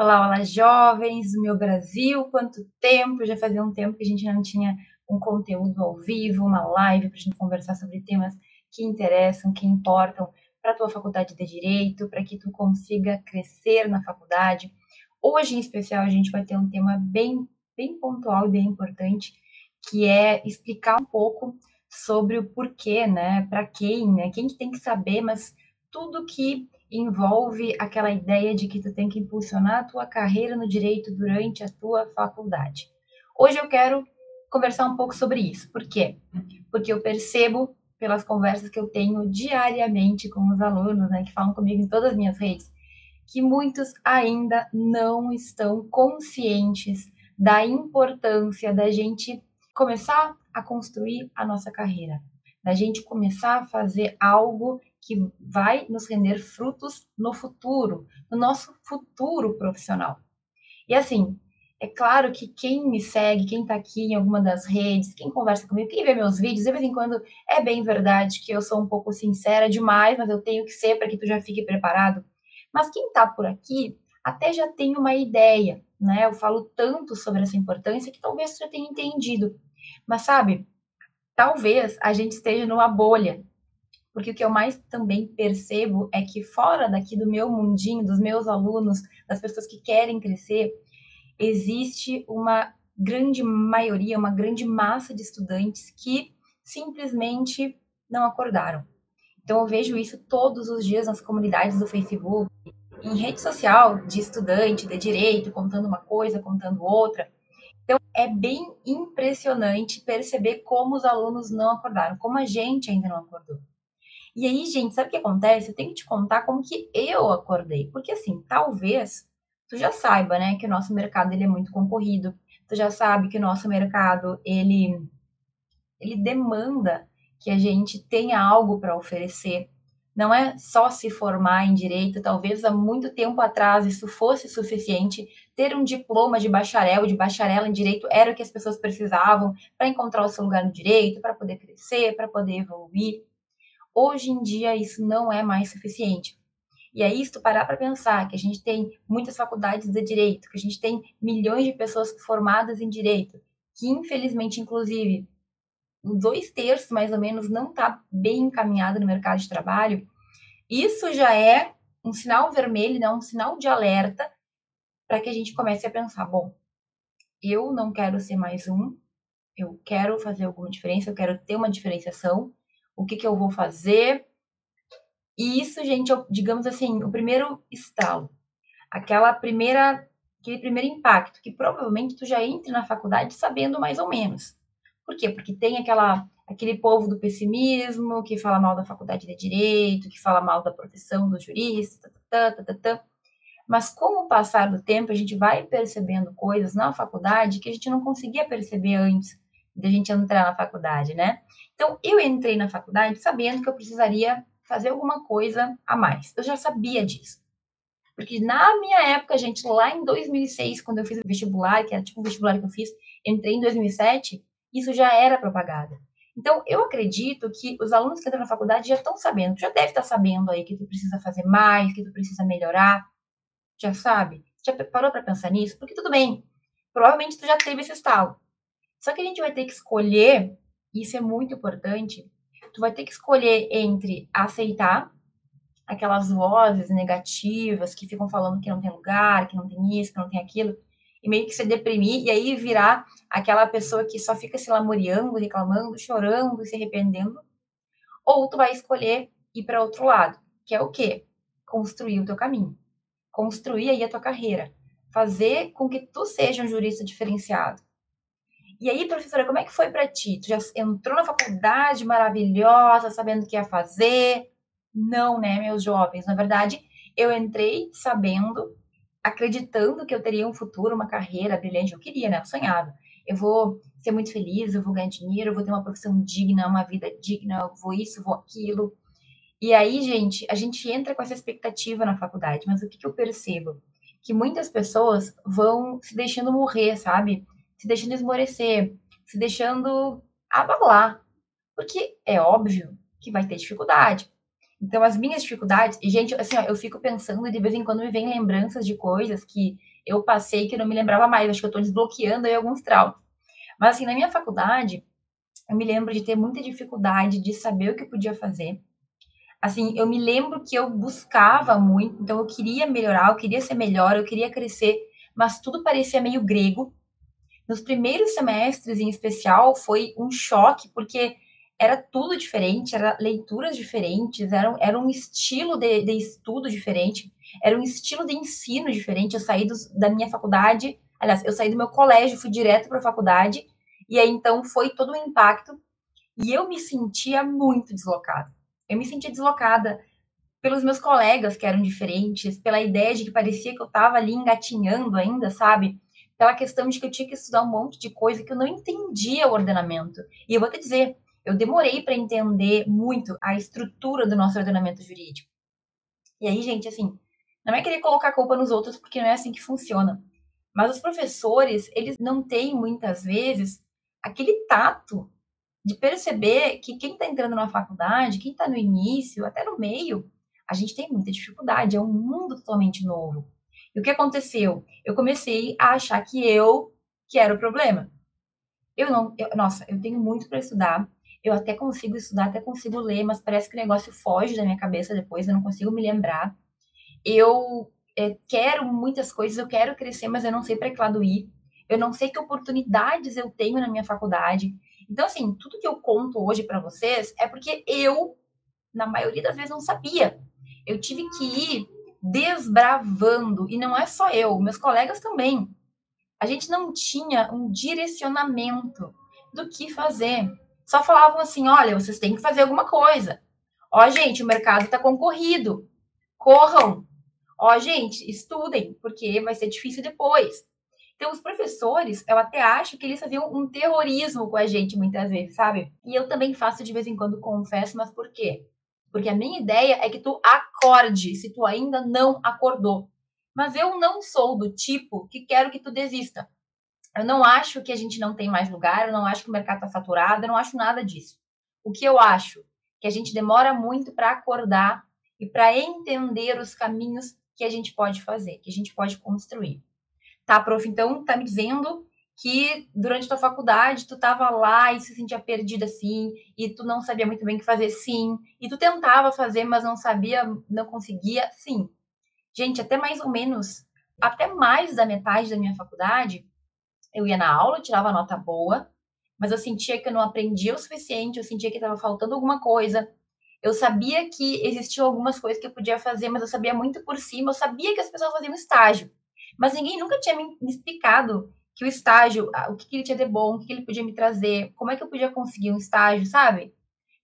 Olá, olá, jovens do meu Brasil. Quanto tempo? Já fazia um tempo que a gente não tinha um conteúdo ao vivo, uma live para a gente conversar sobre temas que interessam, que importam para a tua faculdade de direito, para que tu consiga crescer na faculdade. Hoje, em especial, a gente vai ter um tema bem, bem pontual e bem importante, que é explicar um pouco sobre o porquê, né? Para quem, né? Quem que tem que saber, mas tudo que envolve aquela ideia de que tu tem que impulsionar a tua carreira no direito durante a tua faculdade. Hoje eu quero conversar um pouco sobre isso. Por quê? Porque eu percebo pelas conversas que eu tenho diariamente com os alunos, né, que falam comigo em todas as minhas redes, que muitos ainda não estão conscientes da importância da gente começar a construir a nossa carreira, da gente começar a fazer algo que vai nos render frutos no futuro, no nosso futuro profissional. E assim, é claro que quem me segue, quem está aqui em alguma das redes, quem conversa comigo, quem vê meus vídeos, de vez em quando é bem verdade que eu sou um pouco sincera demais, mas eu tenho que ser para que tu já fique preparado. Mas quem está por aqui até já tem uma ideia, né? Eu falo tanto sobre essa importância que talvez tu já tenha entendido. Mas sabe, talvez a gente esteja numa bolha porque o que eu mais também percebo é que fora daqui do meu mundinho, dos meus alunos, das pessoas que querem crescer, existe uma grande maioria, uma grande massa de estudantes que simplesmente não acordaram. Então eu vejo isso todos os dias nas comunidades do Facebook, em rede social de estudante de direito, contando uma coisa, contando outra. Então é bem impressionante perceber como os alunos não acordaram, como a gente ainda não acordou. E aí, gente, sabe o que acontece? Eu tenho que te contar como que eu acordei. Porque assim, talvez tu já saiba, né, que o nosso mercado ele é muito concorrido. Tu já sabe que o nosso mercado ele ele demanda que a gente tenha algo para oferecer. Não é só se formar em direito, talvez há muito tempo atrás isso fosse suficiente. Ter um diploma de bacharel, de bacharel em direito, era o que as pessoas precisavam para encontrar o seu lugar no direito, para poder crescer, para poder evoluir. Hoje em dia, isso não é mais suficiente. E aí, se tu parar para pensar que a gente tem muitas faculdades de direito, que a gente tem milhões de pessoas formadas em direito, que infelizmente, inclusive, dois terços mais ou menos não está bem encaminhado no mercado de trabalho, isso já é um sinal vermelho, né? um sinal de alerta para que a gente comece a pensar: bom, eu não quero ser mais um, eu quero fazer alguma diferença, eu quero ter uma diferenciação, o que, que eu vou fazer. E isso, gente, é, digamos assim, o primeiro estalo. Aquela primeira, aquele primeiro impacto, que provavelmente tu já entre na faculdade sabendo mais ou menos. Por quê? Porque tem aquela, aquele povo do pessimismo que fala mal da faculdade de direito, que fala mal da profissão do jurista, tá, tá, tá, tá, mas com o passar do tempo, a gente vai percebendo coisas na faculdade que a gente não conseguia perceber antes da gente entrar na faculdade, né? Então, eu entrei na faculdade sabendo que eu precisaria fazer alguma coisa a mais. Eu já sabia disso. Porque na minha época, gente, lá em 2006, quando eu fiz o vestibular, que era tipo um vestibular que eu fiz, entrei em 2007, isso já era propagada. Então, eu acredito que os alunos que entram na faculdade já estão sabendo, já deve estar sabendo aí que tu precisa fazer mais, que tu precisa melhorar. Já sabe? Já parou para pensar nisso? Porque tudo bem, provavelmente tu já teve esse estalo. Só que a gente vai ter que escolher, isso é muito importante, tu vai ter que escolher entre aceitar aquelas vozes negativas que ficam falando que não tem lugar, que não tem isso, que não tem aquilo, e meio que se deprimir e aí virar aquela pessoa que só fica se lamuriando, reclamando, chorando, se arrependendo. Ou tu vai escolher ir para outro lado, que é o quê? Construir o teu caminho. Construir aí a tua carreira. Fazer com que tu seja um jurista diferenciado. E aí, professora, como é que foi para ti? Tu já entrou na faculdade maravilhosa, sabendo o que ia fazer? Não, né, meus jovens? Na verdade, eu entrei sabendo, acreditando que eu teria um futuro, uma carreira brilhante. Eu queria, né? Eu sonhava. Eu vou ser muito feliz, eu vou ganhar dinheiro, eu vou ter uma profissão digna, uma vida digna, eu vou isso, vou aquilo. E aí, gente, a gente entra com essa expectativa na faculdade, mas o que, que eu percebo? Que muitas pessoas vão se deixando morrer, sabe? Se deixando esmorecer, se deixando abalar. Porque é óbvio que vai ter dificuldade. Então, as minhas dificuldades, e gente, assim, ó, eu fico pensando e de vez em quando me vem lembranças de coisas que eu passei que eu não me lembrava mais, acho que eu tô desbloqueando aí alguns traumas. Mas, assim, na minha faculdade, eu me lembro de ter muita dificuldade de saber o que eu podia fazer. Assim, eu me lembro que eu buscava muito, então eu queria melhorar, eu queria ser melhor, eu queria crescer, mas tudo parecia meio grego. Nos primeiros semestres, em especial, foi um choque, porque era tudo diferente, era leituras diferentes, era, era um estilo de, de estudo diferente, era um estilo de ensino diferente. Eu saí do, da minha faculdade, aliás, eu saí do meu colégio, fui direto para a faculdade, e aí então foi todo um impacto, e eu me sentia muito deslocada. Eu me sentia deslocada pelos meus colegas que eram diferentes, pela ideia de que parecia que eu estava ali engatinhando ainda, sabe? Pela questão de que eu tinha que estudar um monte de coisa que eu não entendia o ordenamento. E eu vou te dizer, eu demorei para entender muito a estrutura do nosso ordenamento jurídico. E aí, gente, assim, não é querer colocar a culpa nos outros, porque não é assim que funciona. Mas os professores, eles não têm muitas vezes aquele tato de perceber que quem está entrando na faculdade, quem está no início, até no meio, a gente tem muita dificuldade, é um mundo totalmente novo. E o que aconteceu? Eu comecei a achar que eu que era o problema. Eu não, eu, nossa, eu tenho muito para estudar, eu até consigo estudar, até consigo ler, mas parece que o negócio foge da minha cabeça depois, eu não consigo me lembrar. Eu é, quero muitas coisas, eu quero crescer, mas eu não sei para que lado ir. Eu não sei que oportunidades eu tenho na minha faculdade. Então, assim, tudo que eu conto hoje para vocês é porque eu, na maioria das vezes, não sabia. Eu tive que ir desbravando, e não é só eu, meus colegas também. A gente não tinha um direcionamento do que fazer só falavam assim: olha, vocês têm que fazer alguma coisa. Ó, gente, o mercado está concorrido. Corram. Ó, gente, estudem, porque vai ser difícil depois. Então, os professores, eu até acho que eles faziam um terrorismo com a gente muitas vezes, sabe? E eu também faço de vez em quando, confesso, mas por quê? Porque a minha ideia é que tu acorde se tu ainda não acordou. Mas eu não sou do tipo que quero que tu desista. Eu não acho que a gente não tem mais lugar, eu não acho que o mercado está saturado, eu não acho nada disso. O que eu acho? Que a gente demora muito para acordar e para entender os caminhos que a gente pode fazer, que a gente pode construir. Tá, prof? Então, tá me dizendo que durante tua faculdade tu tava lá e se sentia perdida assim, e tu não sabia muito bem o que fazer, sim, e tu tentava fazer, mas não sabia, não conseguia, sim. Gente, até mais ou menos, até mais da metade da minha faculdade, eu ia na aula, tirava nota boa, mas eu sentia que eu não aprendia o suficiente, eu sentia que estava faltando alguma coisa. Eu sabia que existiam algumas coisas que eu podia fazer, mas eu sabia muito por cima, eu sabia que as pessoas faziam estágio. Mas ninguém nunca tinha me, explicado que o estágio, o que, que ele tinha de bom, o que, que ele podia me trazer, como é que eu podia conseguir um estágio, sabe?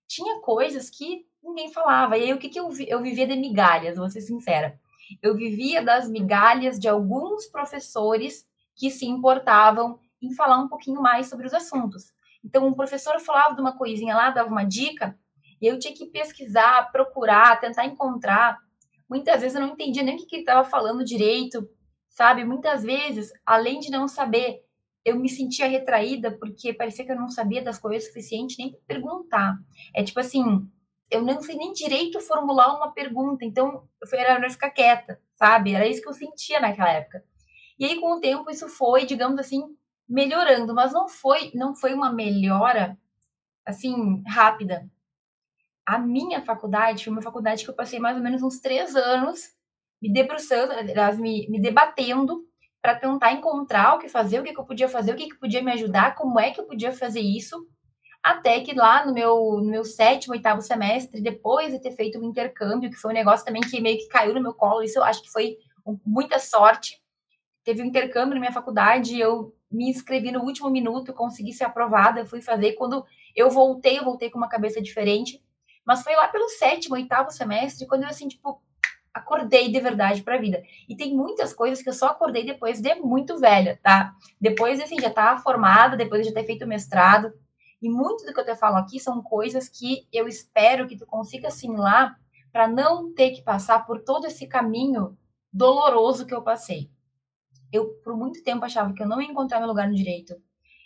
Tinha coisas que ninguém falava. E aí, o que, que eu, vi? eu vivia de migalhas, vou ser sincera. Eu vivia das migalhas de alguns professores que se importavam em falar um pouquinho mais sobre os assuntos. Então, um professor falava de uma coisinha lá, dava uma dica, e eu tinha que pesquisar, procurar, tentar encontrar. Muitas vezes eu não entendia nem o que, ele estava falando direito, sabe? Muitas vezes, além de não saber, eu me sentia retraída porque parecia que eu não sabia das coisas suficiente nem perguntar. É tipo assim, eu não sei nem direito formular uma pergunta, então eu fui era ficar quieta, sabe? Era isso que eu sentia naquela época. E aí, com o tempo, isso foi, digamos assim, melhorando, mas não foi, não foi uma melhora assim rápida. A minha faculdade foi uma faculdade que eu passei mais ou menos uns três anos me debruçando, aliás, me, me debatendo para tentar encontrar o que fazer, o que, que eu podia fazer, o que, que podia me ajudar, como é que eu podia fazer isso, até que lá no meu, no meu sétimo, oitavo semestre, depois de ter feito um intercâmbio, que foi um negócio também que meio que caiu no meu colo, isso eu acho que foi muita sorte, teve um intercâmbio na minha faculdade, eu me inscrevi no último minuto, consegui ser aprovada, fui fazer. Quando eu voltei, eu voltei com uma cabeça diferente. Mas foi lá pelo sétimo, oitavo semestre, quando eu, assim, tipo, acordei de verdade para a vida. E tem muitas coisas que eu só acordei depois de muito velha, tá? Depois, assim, já tá formada, depois de já ter feito mestrado. E muito do que eu te falo aqui são coisas que eu espero que tu consiga assimilar para não ter que passar por todo esse caminho doloroso que eu passei eu por muito tempo achava que eu não ia encontrar meu lugar no direito.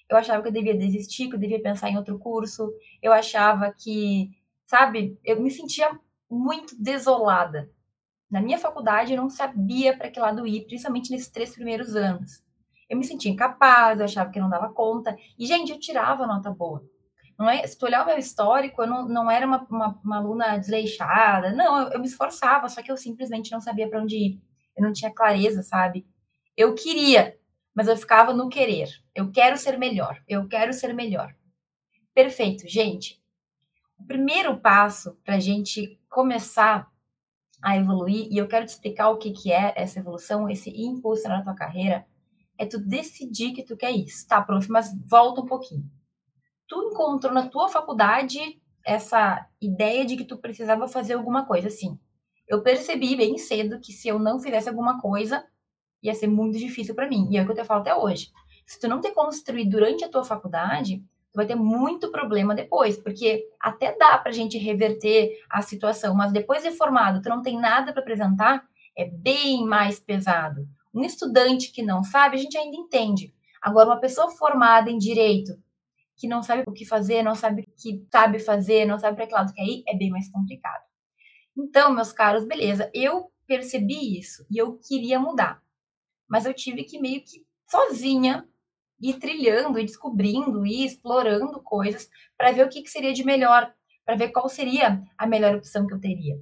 Eu achava que eu devia desistir, que eu devia pensar em outro curso. Eu achava que, sabe, eu me sentia muito desolada. Na minha faculdade, eu não sabia para que lado ir, principalmente nesses três primeiros anos. Eu me sentia incapaz, eu achava que não dava conta. E, gente, eu tirava nota boa. Não é, se tu olhar o meu histórico, eu não, não era uma, uma, uma aluna desleixada. Não, eu, eu, me esforçava, só que eu simplesmente não sabia para onde ir. Eu não tinha clareza, sabe? Eu queria, mas eu ficava no querer. Eu quero ser melhor, eu quero ser melhor. Perfeito, gente. O primeiro passo para a gente começar a evoluir, e eu quero te explicar o que, que é essa evolução, esse impulso na tua carreira, é tu decidir que tu quer isso. Tá, prof, mas volta um pouquinho tu encontrou na tua faculdade essa ideia de que tu precisava fazer alguma coisa assim. Eu percebi bem cedo que se eu não fizesse alguma coisa, ia ser muito difícil para mim. E é o que eu te falo até hoje. Se tu não te construir durante a tua faculdade, vai ter muito problema depois, porque até dá pra gente reverter a situação, mas depois de formado, tu não tem nada para apresentar, é bem mais pesado. Um estudante que não sabe, a gente ainda entende. Agora, uma pessoa formada em direito, que não sabe o que fazer, não sabe o que sabe fazer, não sabe para que lado quer ir, é bem mais complicado. Então, meus caros, beleza, eu percebi isso e eu queria mudar. Mas eu tive que meio que sozinha ir trilhando e descobrindo e explorando coisas para ver o que, que seria de melhor, para ver qual seria a melhor opção que eu teria.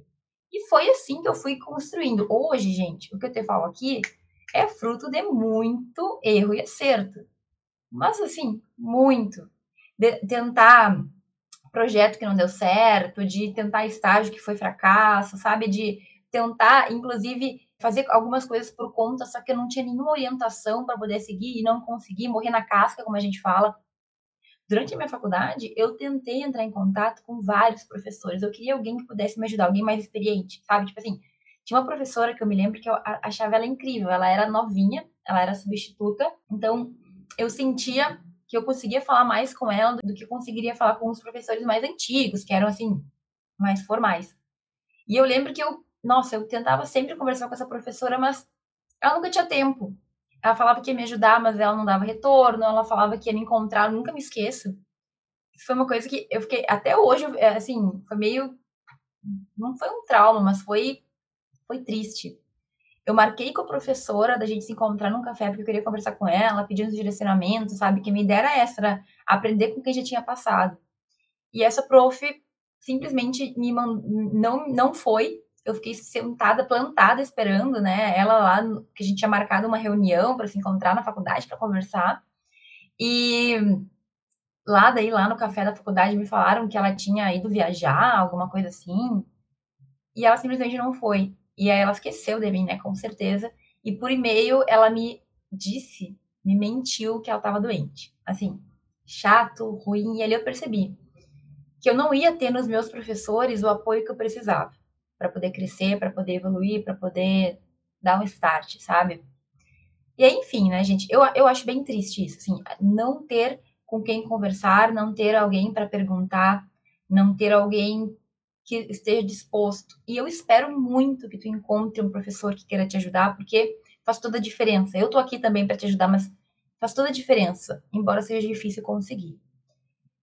E foi assim que eu fui construindo. Hoje, gente, o que eu te falo aqui é fruto de muito erro e acerto. Mas assim, muito de tentar projeto que não deu certo, de tentar estágio que foi fracasso, sabe? De tentar, inclusive, fazer algumas coisas por conta, só que eu não tinha nenhuma orientação para poder seguir e não consegui morrer na casca, como a gente fala. Durante a minha faculdade, eu tentei entrar em contato com vários professores. Eu queria alguém que pudesse me ajudar, alguém mais experiente, sabe? Tipo assim, tinha uma professora que eu me lembro que eu achava ela incrível. Ela era novinha, ela era substituta, então eu sentia que eu conseguia falar mais com ela do que eu conseguiria falar com os professores mais antigos, que eram assim, mais formais. E eu lembro que eu, nossa, eu tentava sempre conversar com essa professora, mas ela nunca tinha tempo. Ela falava que ia me ajudar, mas ela não dava retorno, ela falava que ia me encontrar, nunca me esqueço. Foi uma coisa que eu fiquei, até hoje, assim, foi meio, não foi um trauma, mas foi, foi triste eu marquei com a professora da gente se encontrar num café porque eu queria conversar com ela, pedir uns direcionamentos, sabe? Que me dera essa, aprender com quem já tinha passado. E essa prof simplesmente me mand... não não foi. Eu fiquei sentada, plantada, esperando, né? Ela lá, que a gente tinha marcado uma reunião para se encontrar na faculdade para conversar. E lá daí, lá no café da faculdade, me falaram que ela tinha ido viajar, alguma coisa assim. E ela simplesmente não foi. E aí ela esqueceu de mim, né? Com certeza. E por e-mail ela me disse, me mentiu que ela estava doente. Assim, chato, ruim. E ali eu percebi que eu não ia ter nos meus professores o apoio que eu precisava para poder crescer, para poder evoluir, para poder dar um start, sabe? E aí, enfim, né, gente? Eu, eu acho bem triste isso, assim, não ter com quem conversar, não ter alguém para perguntar, não ter alguém que esteja disposto. E eu espero muito que tu encontre um professor que queira te ajudar, porque faz toda a diferença. Eu tô aqui também para te ajudar, mas faz toda a diferença, embora seja difícil conseguir.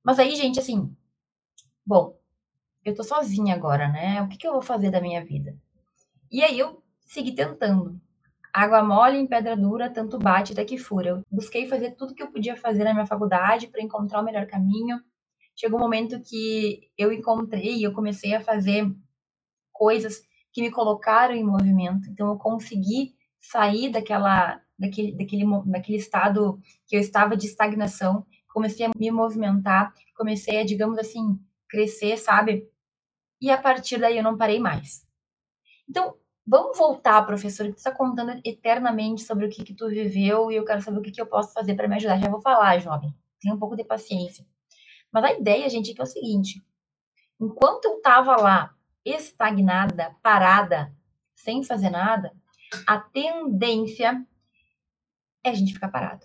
Mas aí, gente, assim, bom, eu tô sozinha agora, né? O que, que eu vou fazer da minha vida? E aí eu segui tentando. Água mole em pedra dura, tanto bate até que fura. Eu busquei fazer tudo que eu podia fazer na minha faculdade para encontrar o melhor caminho chegou um momento que eu encontrei, eu comecei a fazer coisas que me colocaram em movimento. Então eu consegui sair daquela daquele daquele daquele estado que eu estava de estagnação, comecei a me movimentar, comecei a, digamos assim, crescer, sabe? E a partir daí eu não parei mais. Então, vamos voltar, professor, que tu está contando eternamente sobre o que que tu viveu e eu quero saber o que que eu posso fazer para me ajudar. Já vou falar, jovem. Tenha um pouco de paciência. Mas a ideia, gente, é que é o seguinte: enquanto eu estava lá estagnada, parada, sem fazer nada, a tendência é a gente ficar parado.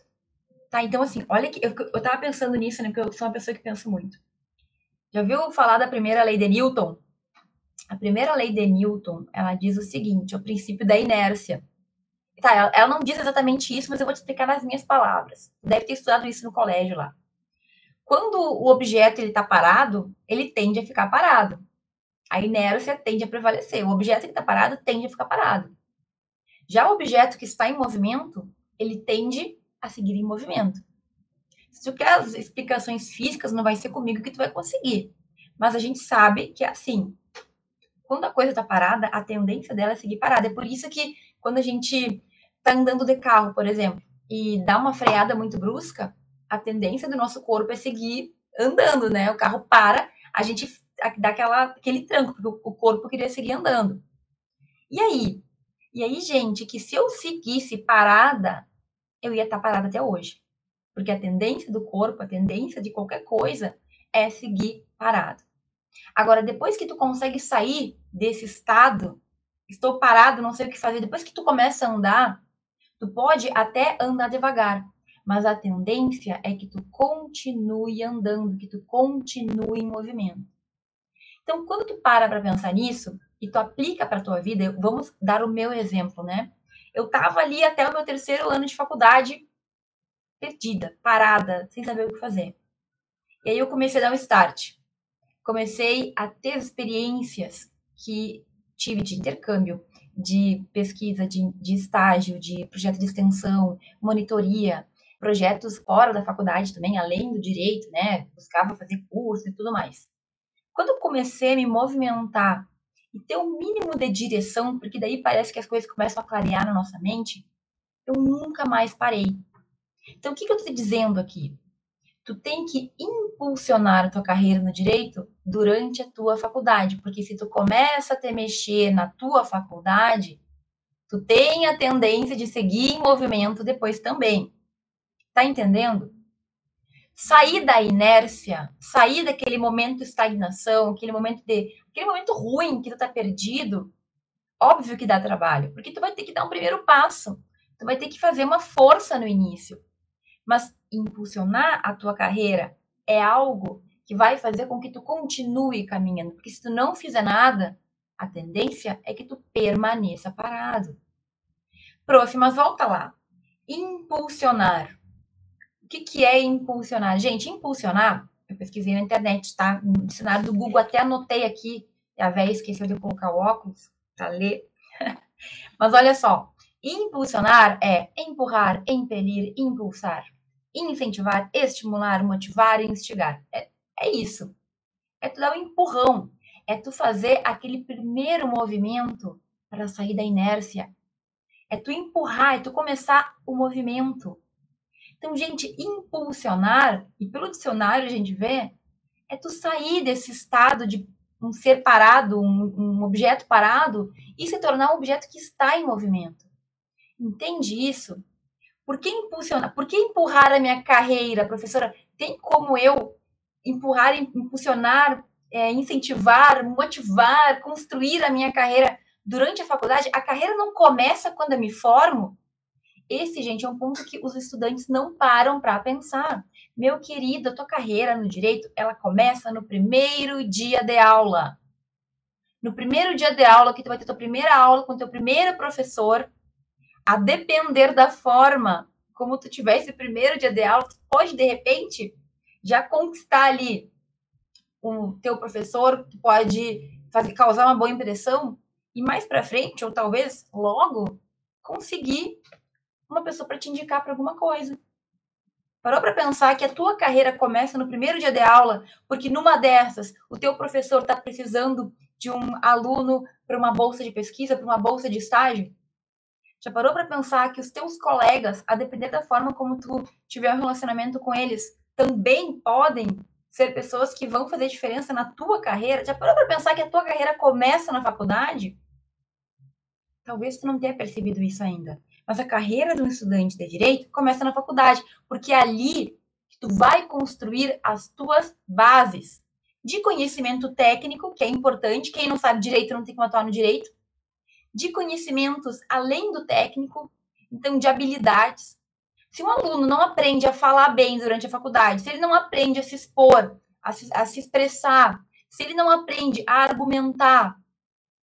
Tá? Então, assim, olha que eu, eu tava pensando nisso, né? Porque eu sou uma pessoa que pensa muito. Já viu falar da primeira lei de Newton? A primeira lei de Newton, ela diz o seguinte, o princípio da inércia. Tá, ela, ela não diz exatamente isso, mas eu vou te explicar nas minhas palavras. Deve ter estudado isso no colégio lá. Quando o objeto está parado, ele tende a ficar parado. A inércia tende a prevalecer. O objeto que está parado tende a ficar parado. Já o objeto que está em movimento, ele tende a seguir em movimento. Se tu quer as explicações físicas, não vai ser comigo que tu vai conseguir. Mas a gente sabe que é assim. Quando a coisa está parada, a tendência dela é seguir parada. É por isso que quando a gente está andando de carro, por exemplo, e dá uma freada muito brusca, a tendência do nosso corpo é seguir andando, né? O carro para, a gente dá aquela, aquele tranco, porque o corpo queria seguir andando. E aí? E aí, gente, que se eu seguisse parada, eu ia estar parada até hoje. Porque a tendência do corpo, a tendência de qualquer coisa é seguir parado. Agora, depois que tu consegue sair desse estado, estou parado, não sei o que fazer, depois que tu começa a andar, tu pode até andar devagar, mas a tendência é que tu continue andando, que tu continue em movimento. Então, quando tu para para pensar nisso e tu aplica para tua vida, vamos dar o meu exemplo, né? Eu estava ali até o meu terceiro ano de faculdade, perdida, parada, sem saber o que fazer. E aí eu comecei a dar um start. Comecei a ter experiências que tive de intercâmbio, de pesquisa, de, de estágio, de projeto de extensão, monitoria, projetos fora da faculdade também, além do direito, né? Buscava fazer curso e tudo mais. Quando eu comecei a me movimentar e ter um mínimo de direção, porque daí parece que as coisas começam a clarear na nossa mente, eu nunca mais parei. Então, o que, que eu estou dizendo aqui? Tu tem que impulsionar a tua carreira no direito durante a tua faculdade, porque se tu começa a te mexer na tua faculdade, tu tem a tendência de seguir em movimento depois também. Tá entendendo? Sair da inércia, sair daquele momento de estagnação, aquele momento de, aquele momento ruim que tu tá perdido, óbvio que dá trabalho, porque tu vai ter que dar um primeiro passo. Tu vai ter que fazer uma força no início. Mas impulsionar a tua carreira é algo que vai fazer com que tu continue caminhando, porque se tu não fizer nada, a tendência é que tu permaneça parado. Prof, mas volta lá. Impulsionar. O que, que é impulsionar? Gente, impulsionar, eu pesquisei na internet, tá? No dicionário do Google, até anotei aqui, a véia esqueceu de colocar o óculos para ler. mas olha só, impulsionar é empurrar, impelir, impulsar incentivar, estimular, motivar e instigar. É, é isso. É tu dar um empurrão. É tu fazer aquele primeiro movimento para sair da inércia. É tu empurrar, é tu começar o movimento. Então, gente, impulsionar, e pelo dicionário a gente vê, é tu sair desse estado de um ser parado, um, um objeto parado, e se tornar um objeto que está em movimento. Entende isso? Por que impulsionar? Por que empurrar a minha carreira, professora? Tem como eu empurrar, impulsionar, é, incentivar, motivar, construir a minha carreira durante a faculdade? A carreira não começa quando eu me formo? Esse, gente, é um ponto que os estudantes não param para pensar. Meu querido, a tua carreira no direito, ela começa no primeiro dia de aula. No primeiro dia de aula, que tu vai ter tua primeira aula com teu primeiro professor, a depender da forma como tu tivesse primeiro dia de aula, tu pode de repente já conquistar ali o teu professor, tu pode fazer causar uma boa impressão e mais para frente ou talvez logo conseguir uma pessoa para te indicar para alguma coisa. Parou para pensar que a tua carreira começa no primeiro dia de aula, porque numa dessas o teu professor está precisando de um aluno para uma bolsa de pesquisa, para uma bolsa de estágio? Já parou para pensar que os teus colegas, a depender da forma como tu tiver um relacionamento com eles, também podem ser pessoas que vão fazer diferença na tua carreira? Já parou para pensar que a tua carreira começa na faculdade? Talvez tu não tenha percebido isso ainda. Mas a carreira de um estudante de direito começa na faculdade, porque é ali que tu vai construir as tuas bases de conhecimento técnico, que é importante. Quem não sabe direito não tem como atuar no direito de conhecimentos além do técnico, então de habilidades. Se um aluno não aprende a falar bem durante a faculdade, se ele não aprende a se expor, a se, a se expressar, se ele não aprende a argumentar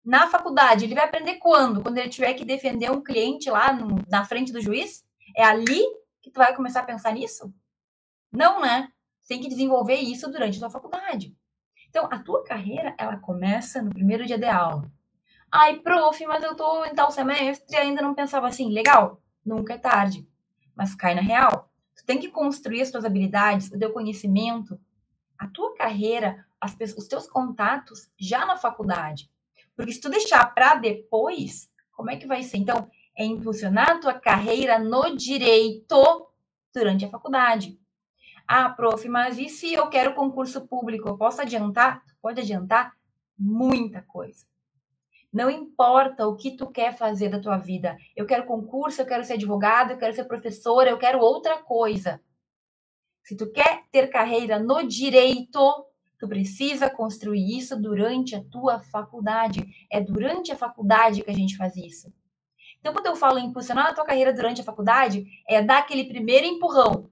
na faculdade, ele vai aprender quando? Quando ele tiver que defender um cliente lá no, na frente do juiz? É ali que tu vai começar a pensar nisso? Não, né? Tem que desenvolver isso durante a sua faculdade. Então, a tua carreira, ela começa no primeiro dia de aula. Ai, prof, mas eu tô em tal semestre e ainda não pensava assim. Legal, nunca é tarde. Mas cai na real. Tu tem que construir as tuas habilidades, o teu conhecimento, a tua carreira, as, os teus contatos já na faculdade. Porque se tu deixar para depois, como é que vai ser? Então, é impulsionar a tua carreira no direito durante a faculdade. Ah, prof, mas e se eu quero concurso público? Eu posso adiantar? Pode adiantar muita coisa. Não importa o que tu quer fazer da tua vida. Eu quero concurso, eu quero ser advogado, eu quero ser professora, eu quero outra coisa. Se tu quer ter carreira no direito, tu precisa construir isso durante a tua faculdade. É durante a faculdade que a gente faz isso. Então, quando eu falo em impulsionar a tua carreira durante a faculdade, é dar aquele primeiro empurrão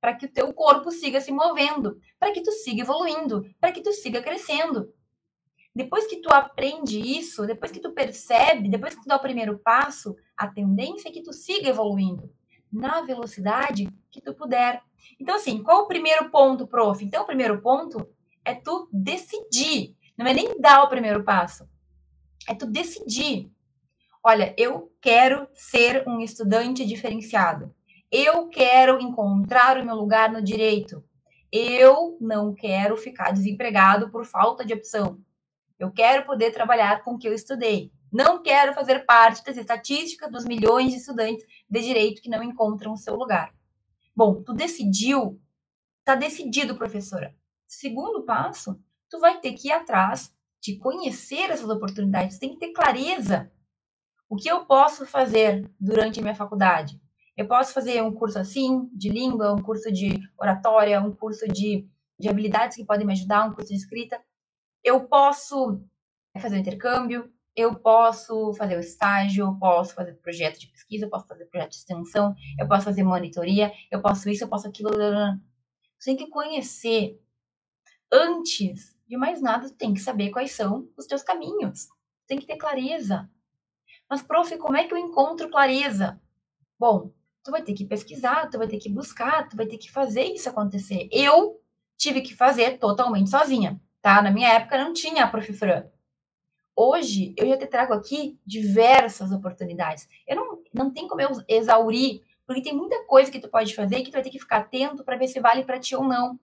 para que o teu corpo siga se movendo, para que tu siga evoluindo, para que tu siga crescendo. Depois que tu aprende isso, depois que tu percebe, depois que tu dá o primeiro passo, a tendência é que tu siga evoluindo na velocidade que tu puder. Então, assim, qual o primeiro ponto, prof? Então, o primeiro ponto é tu decidir. Não é nem dar o primeiro passo. É tu decidir. Olha, eu quero ser um estudante diferenciado. Eu quero encontrar o meu lugar no direito. Eu não quero ficar desempregado por falta de opção. Eu quero poder trabalhar com o que eu estudei. Não quero fazer parte das estatísticas dos milhões de estudantes de direito que não encontram o seu lugar. Bom, tu decidiu, tá decidido, professora. Segundo passo, tu vai ter que ir atrás de conhecer essas oportunidades, tu tem que ter clareza. O que eu posso fazer durante a minha faculdade? Eu posso fazer um curso assim, de língua, um curso de oratória, um curso de, de habilidades que podem me ajudar, um curso de escrita. Eu posso fazer um intercâmbio, eu posso fazer o estágio, eu posso fazer projeto de pesquisa, eu posso fazer projeto de extensão, eu posso fazer monitoria, eu posso isso, eu posso aquilo. Você tem que conhecer. Antes de mais nada, tem que saber quais são os teus caminhos. Tem que ter clareza. Mas, prof, como é que eu encontro clareza? Bom, tu vai ter que pesquisar, tu vai ter que buscar, tu vai ter que fazer isso acontecer. Eu tive que fazer totalmente sozinha, tá? Na minha época não tinha a Prof. Fran. Hoje eu já te trago aqui diversas oportunidades. Eu não, não tem como eu exaurir, porque tem muita coisa que tu pode fazer que tu vai ter que ficar atento para ver se vale para ti ou não.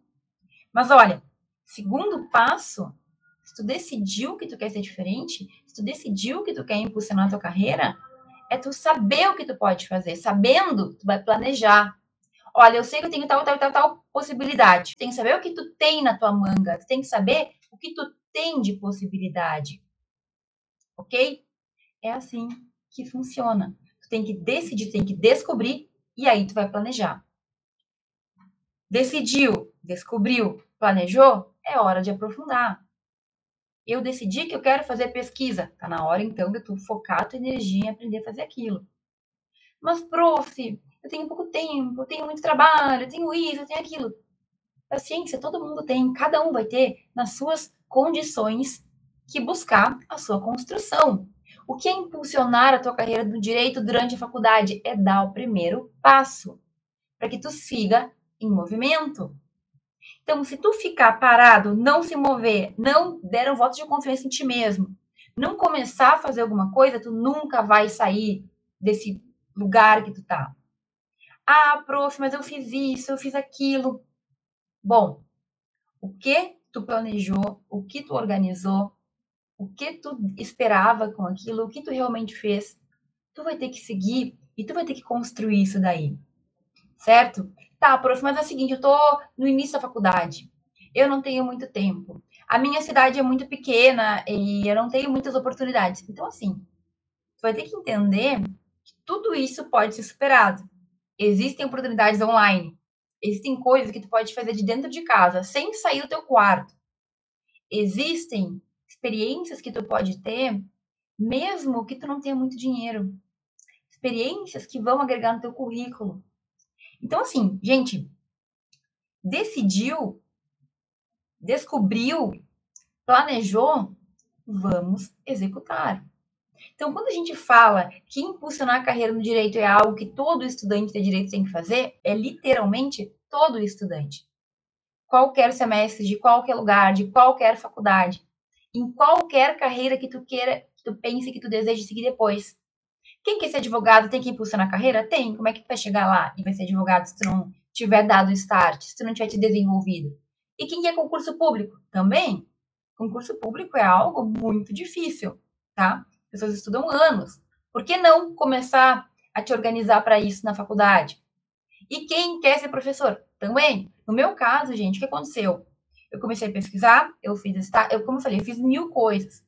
Mas olha, segundo passo, se tu decidiu que tu quer ser diferente, se tu decidiu que tu quer impulsionar a tua carreira, é tu saber o que tu pode fazer. Sabendo, tu vai planejar. Olha, eu sei que eu tenho tal, tal, tal, tal possibilidade. Tu tem que saber o que tu tem na tua manga. Tu tem que saber o que tu tem de possibilidade. Ok? É assim que funciona. Tu tem que decidir, tu tem que descobrir e aí tu vai planejar. Decidiu, descobriu, planejou, é hora de aprofundar eu decidi que eu quero fazer pesquisa. Tá na hora, então, de tu focar a tua energia em aprender a fazer aquilo. Mas, prof, eu tenho pouco tempo, eu tenho muito trabalho, eu tenho isso, eu tenho aquilo. Paciência, todo mundo tem, cada um vai ter nas suas condições que buscar a sua construção. O que é impulsionar a tua carreira do direito durante a faculdade? É dar o primeiro passo para que tu siga em movimento. Então, se tu ficar parado, não se mover, não der um voto de confiança em ti mesmo, não começar a fazer alguma coisa, tu nunca vai sair desse lugar que tu tá. Ah, prof, mas eu fiz isso, eu fiz aquilo. Bom, o que tu planejou, o que tu organizou, o que tu esperava com aquilo, o que tu realmente fez, tu vai ter que seguir e tu vai ter que construir isso daí. Certo? Tá, prof, mas é o seguinte, eu tô no início da faculdade. Eu não tenho muito tempo. A minha cidade é muito pequena e eu não tenho muitas oportunidades. Então, assim, você vai ter que entender que tudo isso pode ser superado. Existem oportunidades online. Existem coisas que tu pode fazer de dentro de casa, sem sair do teu quarto. Existem experiências que tu pode ter, mesmo que tu não tenha muito dinheiro. Experiências que vão agregar no teu currículo. Então, assim, gente, decidiu, descobriu, planejou, vamos executar. Então, quando a gente fala que impulsionar a carreira no direito é algo que todo estudante de direito tem que fazer, é literalmente todo estudante. qualquer semestre, de qualquer lugar, de qualquer faculdade, em qualquer carreira que tu queira, que tu pense que tu deseje seguir depois. Quem quer ser advogado tem que impulsionar a carreira? Tem. Como é que tu vai chegar lá e vai ser advogado se tu não tiver dado start, se tu não tiver te desenvolvido? E quem quer concurso público? Também. Concurso público é algo muito difícil, tá? Pessoas estudam anos. Por que não começar a te organizar para isso na faculdade? E quem quer ser professor? Também. No meu caso, gente, o que aconteceu? Eu comecei a pesquisar, eu fiz, eu, como eu falei, eu fiz mil coisas.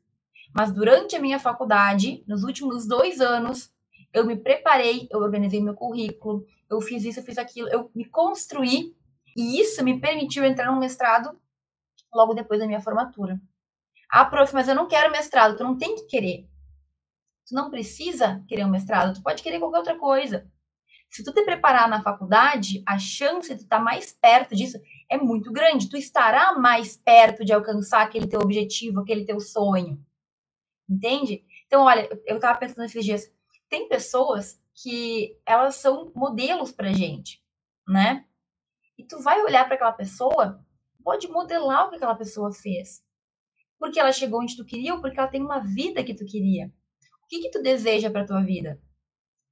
Mas durante a minha faculdade, nos últimos dois anos, eu me preparei, eu organizei meu currículo, eu fiz isso, eu fiz aquilo, eu me construí e isso me permitiu entrar no mestrado logo depois da minha formatura. Ah, prof, mas eu não quero mestrado. Tu não tem que querer. Tu não precisa querer um mestrado, tu pode querer qualquer outra coisa. Se tu te preparar na faculdade, a chance de tu estar mais perto disso é muito grande. Tu estará mais perto de alcançar aquele teu objetivo, aquele teu sonho. Entende? Então, olha, eu estava pensando esses dias, tem pessoas que elas são modelos pra gente, né? E tu vai olhar para aquela pessoa, pode modelar o que aquela pessoa fez. Porque ela chegou onde tu queria ou porque ela tem uma vida que tu queria. Que, que tu deseja para tua vida?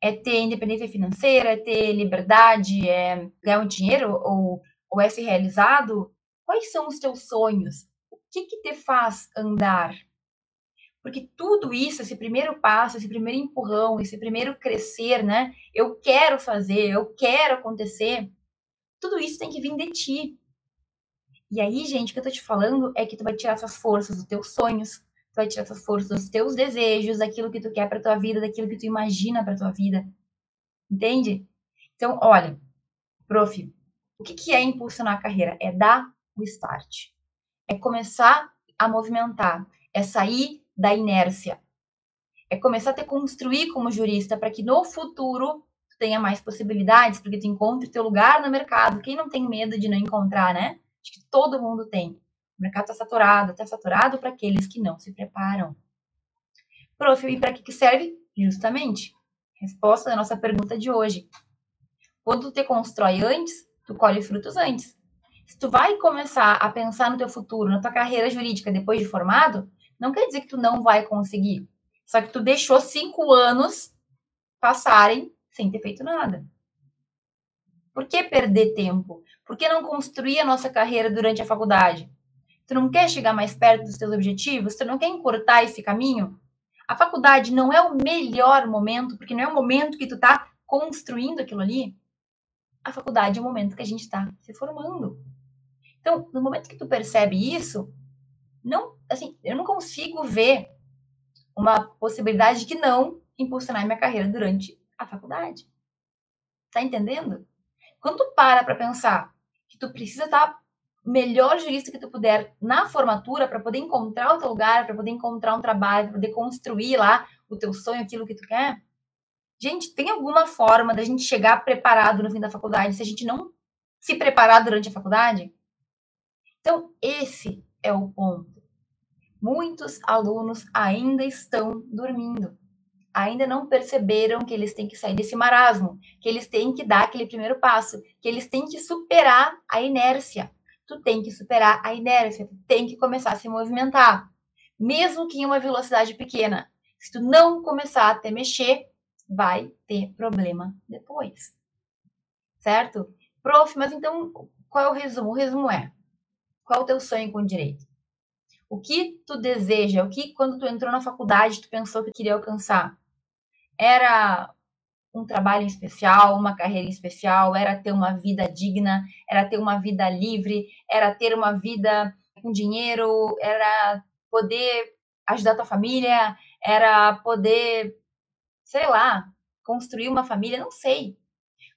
É ter independência financeira, é ter liberdade, é ganhar um dinheiro ou, ou é ser realizado? Quais são os teus sonhos? O que, que te faz andar? Porque tudo isso, esse primeiro passo, esse primeiro empurrão, esse primeiro crescer, né? Eu quero fazer, eu quero acontecer. Tudo isso tem que vir de ti. E aí, gente, o que eu tô te falando é que tu vai tirar essas forças dos teus sonhos, tu vai tirar essas forças dos teus desejos, daquilo que tu quer para tua vida, daquilo que tu imagina para tua vida. Entende? Então, olha, prof, o que, que é impulsionar a carreira? É dar o start. É começar a movimentar, é sair da inércia. É começar a te construir como jurista para que no futuro tu tenha mais possibilidades, porque tu encontre teu lugar no mercado. Quem não tem medo de não encontrar, né? Acho que todo mundo tem. O mercado está saturado, está saturado para aqueles que não se preparam. Prof, e para que, que serve? Justamente, resposta da nossa pergunta de hoje. Quando tu te constrói antes, tu colhe frutos antes. Se tu vai começar a pensar no teu futuro, na tua carreira jurídica depois de formado, não quer dizer que tu não vai conseguir. Só que tu deixou cinco anos passarem sem ter feito nada. Por que perder tempo? Por que não construir a nossa carreira durante a faculdade? Tu não quer chegar mais perto dos teus objetivos? Tu não quer encurtar esse caminho? A faculdade não é o melhor momento, porque não é o momento que tu tá construindo aquilo ali. A faculdade é o momento que a gente está se formando. Então, no momento que tu percebe isso, não, assim, eu não consigo ver uma possibilidade de que não impulsionar minha carreira durante a faculdade. Tá entendendo? Quando tu para para pensar que tu precisa estar tá melhor jurista que tu puder na formatura para poder encontrar o teu lugar, para poder encontrar um trabalho, para poder construir lá o teu sonho, aquilo que tu quer. Gente, tem alguma forma da gente chegar preparado no fim da faculdade se a gente não se preparar durante a faculdade? Então, esse é o ponto. Muitos alunos ainda estão dormindo. Ainda não perceberam que eles têm que sair desse marasmo, que eles têm que dar aquele primeiro passo, que eles têm que superar a inércia tu tem que superar a inércia, tu tem que começar a se movimentar. Mesmo que em uma velocidade pequena. Se tu não começar a te mexer, vai ter problema depois. Certo? Prof, mas então qual é o resumo? O resumo é: qual é o teu sonho com direito? O que tu deseja? O que quando tu entrou na faculdade tu pensou que queria alcançar? Era um trabalho especial, uma carreira especial, era ter uma vida digna, era ter uma vida livre, era ter uma vida com dinheiro, era poder ajudar tua família, era poder, sei lá, construir uma família, não sei.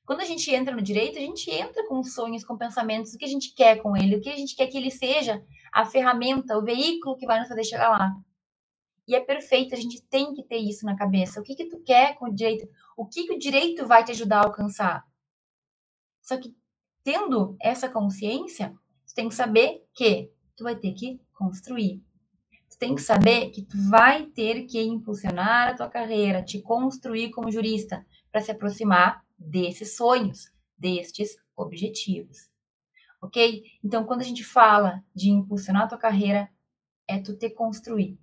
Quando a gente entra no direito, a gente entra com sonhos, com pensamentos, o que a gente quer com ele, o que a gente quer que ele seja a ferramenta, o veículo que vai nos fazer chegar lá. E é perfeito, a gente tem que ter isso na cabeça. O que que tu quer com o direito? O que que o direito vai te ajudar a alcançar? Só que tendo essa consciência, tu tem que saber que tu vai ter que construir. Tu tem que saber que tu vai ter que impulsionar a tua carreira, te construir como jurista para se aproximar desses sonhos, destes objetivos. ok? Então, quando a gente fala de impulsionar a tua carreira, é tu te construir,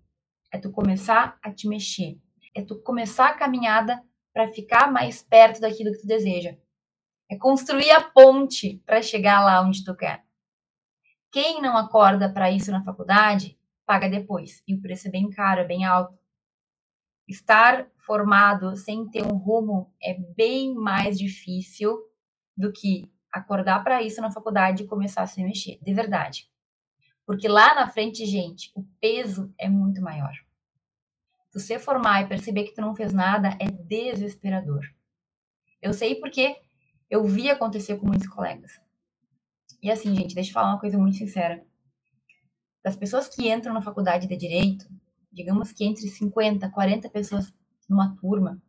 é tu começar a te mexer, é tu começar a caminhada para ficar mais perto daquilo que tu deseja. É construir a ponte para chegar lá onde tu quer. Quem não acorda para isso na faculdade, paga depois. E o preço é bem caro, é bem alto. Estar formado sem ter um rumo é bem mais difícil do que acordar para isso na faculdade e começar a se mexer, de verdade. Porque lá na frente, gente, o peso é muito maior. Tu se formar e perceber que tu não fez nada é desesperador. Eu sei porque eu vi acontecer com muitos colegas. E assim, gente, deixa eu falar uma coisa muito sincera. Das pessoas que entram na faculdade de direito, digamos que entre 50, 40 pessoas numa turma,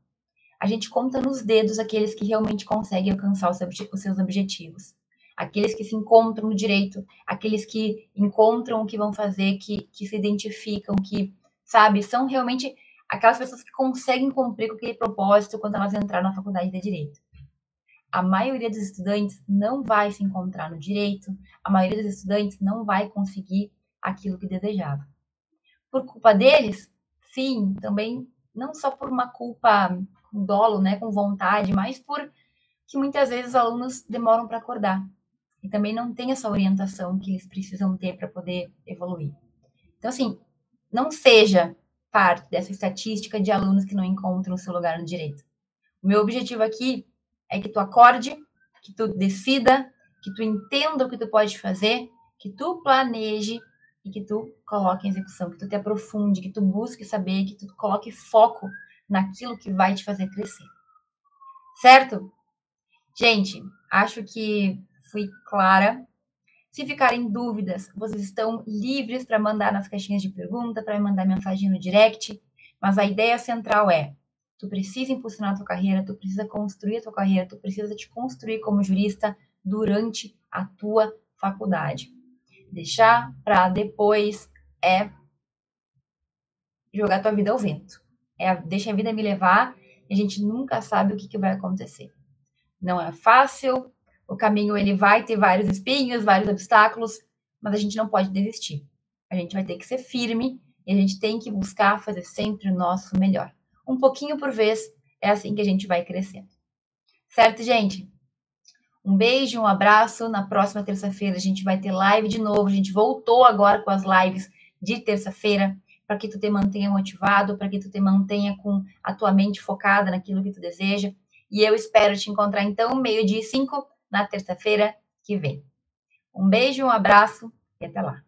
a gente conta nos dedos aqueles que realmente conseguem alcançar os, seus objetivos. Aqueles que se encontram no direito, aqueles que encontram o que vão fazer, que, que se identificam, que, sabe, são realmente aquelas pessoas que conseguem cumprir com aquele propósito quando elas entraram na faculdade de direito. A maioria dos estudantes não vai se encontrar no direito, a maioria dos estudantes não vai conseguir aquilo que desejava. Por culpa deles? Sim, também não só por uma culpa com dolo, né, com vontade, mas por que muitas vezes os alunos demoram para acordar e também não tem essa orientação que eles precisam ter para poder evoluir. Então, assim, não seja parte dessa estatística de alunos que não encontram o seu lugar no direito. O meu objetivo aqui é que tu acorde, que tu decida, que tu entenda o que tu pode fazer, que tu planeje e que tu coloque em execução, que tu te aprofunde, que tu busque saber, que tu coloque foco naquilo que vai te fazer crescer. Certo? Gente, acho que clara. Se ficarem dúvidas, vocês estão livres para mandar nas caixinhas de pergunta, para mandar mensagem no direct. Mas a ideia central é: tu precisa impulsionar a tua carreira, tu precisa construir a tua carreira, tu precisa te construir como jurista durante a tua faculdade. Deixar para depois é jogar tua vida ao vento. É deixa a vida me levar e a gente nunca sabe o que, que vai acontecer. Não é fácil, o caminho ele vai ter vários espinhos, vários obstáculos, mas a gente não pode desistir. A gente vai ter que ser firme e a gente tem que buscar fazer sempre o nosso melhor. Um pouquinho por vez, é assim que a gente vai crescendo. Certo, gente? Um beijo, um abraço. Na próxima terça-feira a gente vai ter live de novo. A gente voltou agora com as lives de terça-feira para que tu te mantenha motivado, para que tu te mantenha com a tua mente focada naquilo que tu deseja. E eu espero te encontrar então meio-dia e cinco na terça-feira que vem. Um beijo, um abraço e até lá.